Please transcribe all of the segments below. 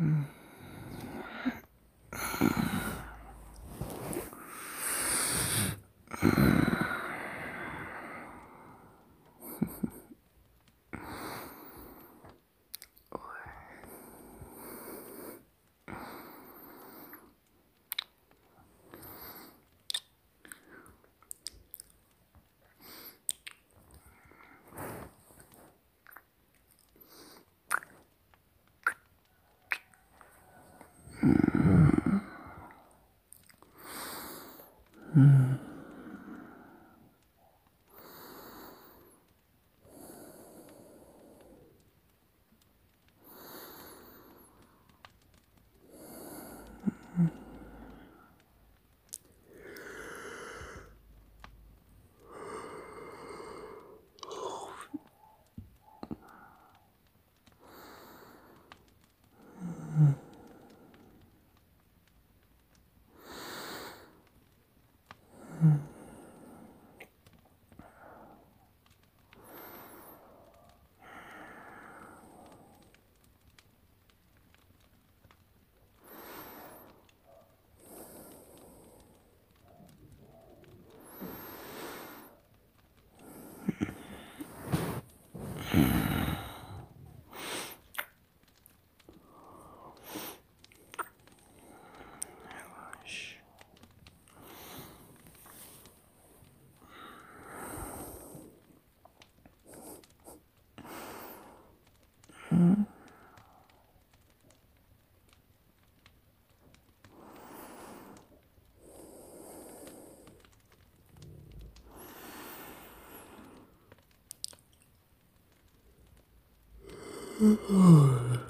Mm. Mm.。うん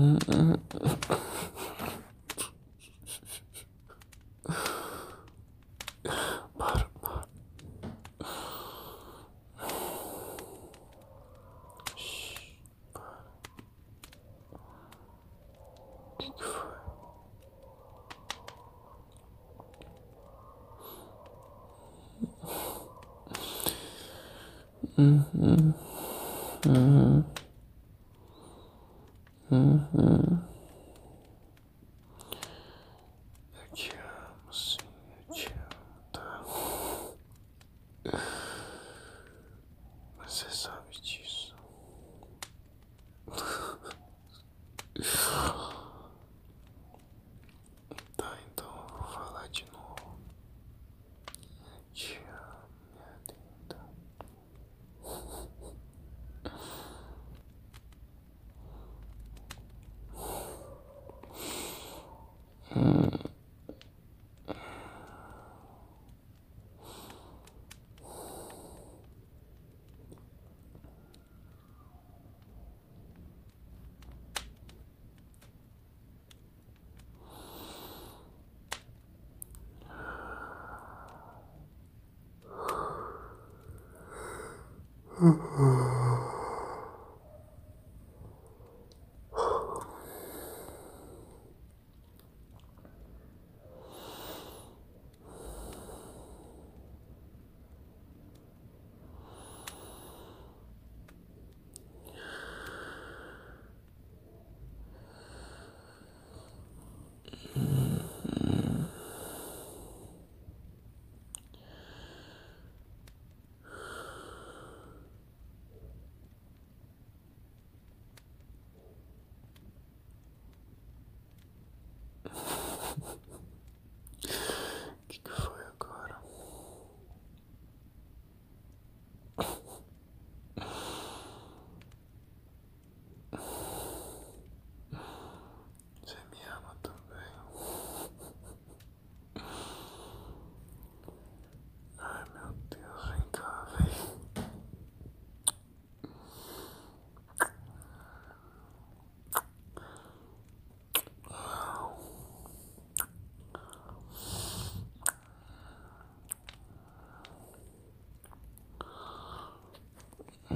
Uh, uh.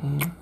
Mm.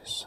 This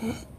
嗯